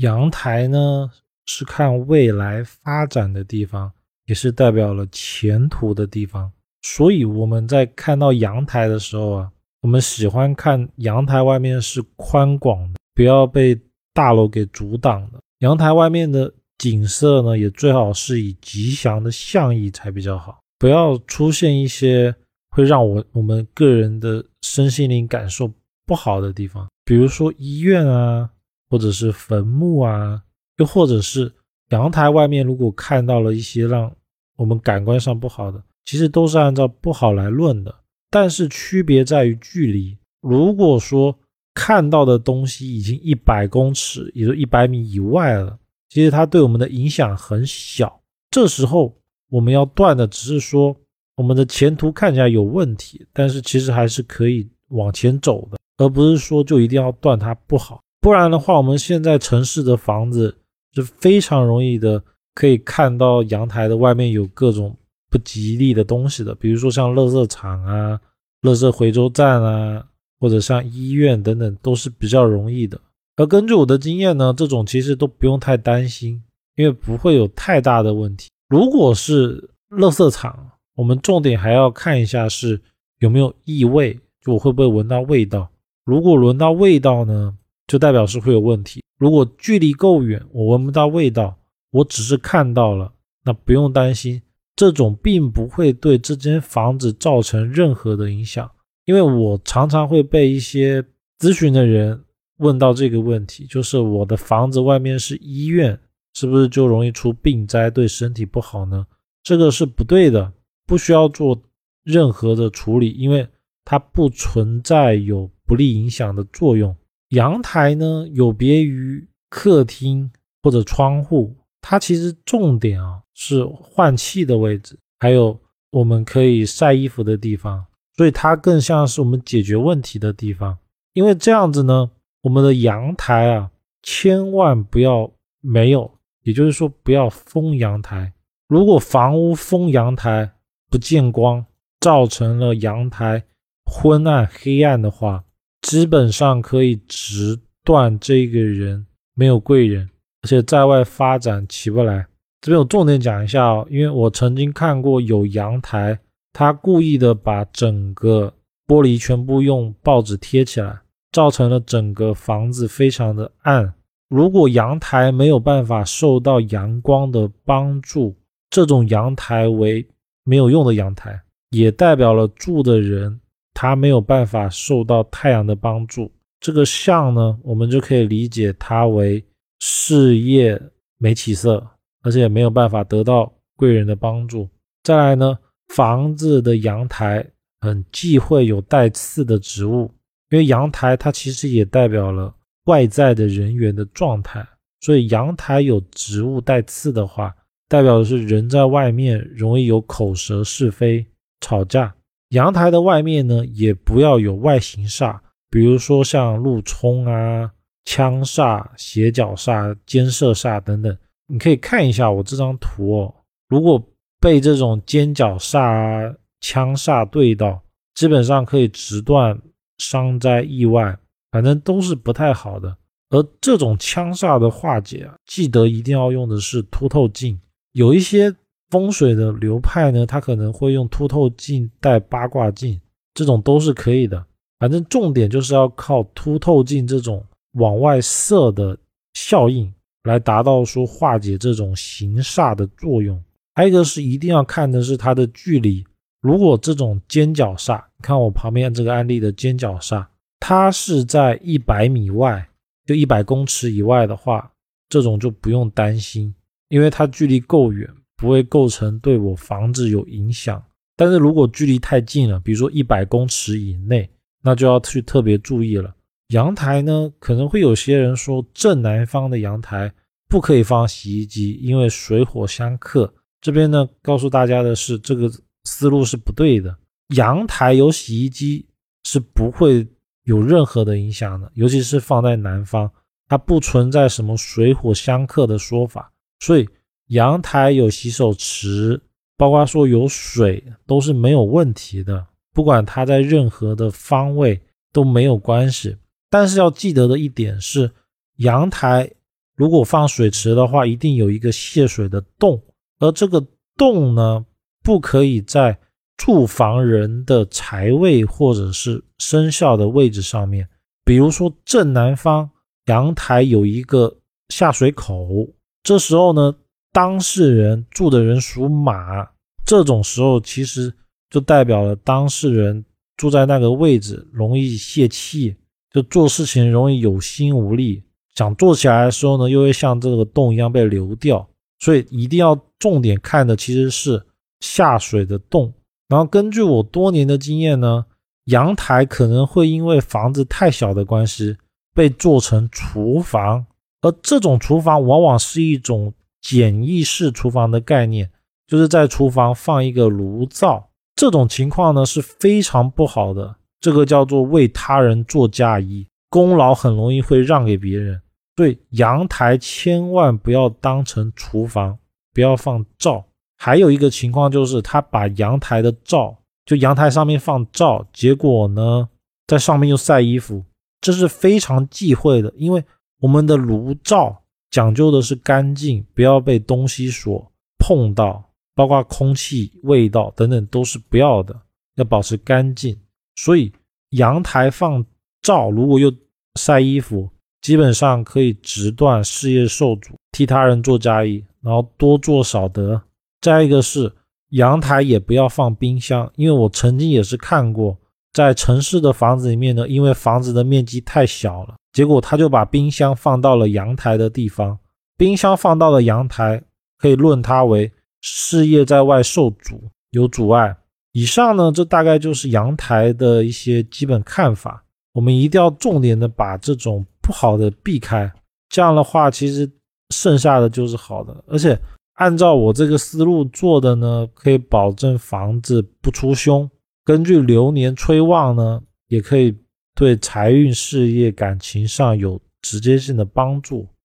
阳台呢是看未来发展的地方，也是代表了前途的地方。所以我们在看到阳台的时候啊，我们喜欢看阳台外面是宽广的，不要被大楼给阻挡的。阳台外面的景色呢，也最好是以吉祥的象意才比较好，不要出现一些会让我我们个人的身心灵感受不好的地方，比如说医院啊，或者是坟墓啊，又或者是阳台外面如果看到了一些让我们感官上不好的。其实都是按照不好来论的，但是区别在于距离。如果说看到的东西已经一百公尺，也就一百米以外了，其实它对我们的影响很小。这时候我们要断的只是说我们的前途看起来有问题，但是其实还是可以往前走的，而不是说就一定要断它不好。不然的话，我们现在城市的房子是非常容易的，可以看到阳台的外面有各种。不吉利的东西的，比如说像垃圾场啊、垃圾回收站啊，或者像医院等等，都是比较容易的。而根据我的经验呢，这种其实都不用太担心，因为不会有太大的问题。如果是垃圾场，我们重点还要看一下是有没有异味，就我会不会闻到味道。如果闻到味道呢，就代表是会有问题。如果距离够远，我闻不到味道，我只是看到了，那不用担心。这种并不会对这间房子造成任何的影响，因为我常常会被一些咨询的人问到这个问题，就是我的房子外面是医院，是不是就容易出病灾，对身体不好呢？这个是不对的，不需要做任何的处理，因为它不存在有不利影响的作用。阳台呢，有别于客厅或者窗户。它其实重点啊是换气的位置，还有我们可以晒衣服的地方，所以它更像是我们解决问题的地方。因为这样子呢，我们的阳台啊千万不要没有，也就是说不要封阳台。如果房屋封阳台不见光，造成了阳台昏暗黑暗的话，基本上可以直断这个人没有贵人。而且在外发展起不来，这边我重点讲一下哦，因为我曾经看过有阳台，他故意的把整个玻璃全部用报纸贴起来，造成了整个房子非常的暗。如果阳台没有办法受到阳光的帮助，这种阳台为没有用的阳台，也代表了住的人他没有办法受到太阳的帮助。这个像呢，我们就可以理解它为。事业没起色，而且也没有办法得到贵人的帮助。再来呢，房子的阳台很忌讳有带刺的植物，因为阳台它其实也代表了外在的人员的状态。所以阳台有植物带刺的话，代表的是人在外面容易有口舌是非、吵架。阳台的外面呢，也不要有外形煞，比如说像路冲啊。枪煞、斜角煞、尖射煞等等，你可以看一下我这张图哦。如果被这种尖角煞、枪煞对到，基本上可以直断伤灾意外，反正都是不太好的。而这种枪煞的化解啊，记得一定要用的是凸透镜。有一些风水的流派呢，它可能会用凸透镜带八卦镜，这种都是可以的。反正重点就是要靠凸透镜这种。往外射的效应来达到说化解这种形煞的作用。还有一个是一定要看的是它的距离。如果这种尖角煞，看我旁边这个案例的尖角煞，它是在一百米外，就一百公尺以外的话，这种就不用担心，因为它距离够远，不会构成对我房子有影响。但是如果距离太近了，比如说一百公尺以内，那就要去特别注意了。阳台呢，可能会有些人说正南方的阳台不可以放洗衣机，因为水火相克。这边呢，告诉大家的是，这个思路是不对的。阳台有洗衣机是不会有任何的影响的，尤其是放在南方，它不存在什么水火相克的说法。所以阳台有洗手池，包括说有水，都是没有问题的。不管它在任何的方位都没有关系。但是要记得的一点是，阳台如果放水池的话，一定有一个泄水的洞，而这个洞呢，不可以在住房人的财位或者是生肖的位置上面。比如说正南方阳台有一个下水口，这时候呢，当事人住的人属马，这种时候其实就代表了当事人住在那个位置容易泄气，就做事情容易有心无力。想做起来的时候呢，又会像这个洞一样被流掉，所以一定要重点看的其实是下水的洞。然后根据我多年的经验呢，阳台可能会因为房子太小的关系被做成厨房，而这种厨房往往是一种简易式厨房的概念，就是在厨房放一个炉灶。这种情况呢是非常不好的，这个叫做为他人做嫁衣，功劳很容易会让给别人。对阳台千万不要当成厨房，不要放灶。还有一个情况就是，他把阳台的灶，就阳台上面放灶，结果呢，在上面又晒衣服，这是非常忌讳的。因为我们的炉灶讲究的是干净，不要被东西所碰到，包括空气、味道等等都是不要的，要保持干净。所以阳台放照，如果又晒衣服。基本上可以直断事业受阻，替他人做嫁衣，然后多做少得。再一个是阳台也不要放冰箱，因为我曾经也是看过，在城市的房子里面呢，因为房子的面积太小了，结果他就把冰箱放到了阳台的地方。冰箱放到了阳台，可以论它为事业在外受阻，有阻碍。以上呢，这大概就是阳台的一些基本看法。我们一定要重点的把这种。不好的避开，这样的话，其实剩下的就是好的。而且按照我这个思路做的呢，可以保证房子不出凶。根据流年催旺呢，也可以对财运、事业、感情上有直接性的帮助。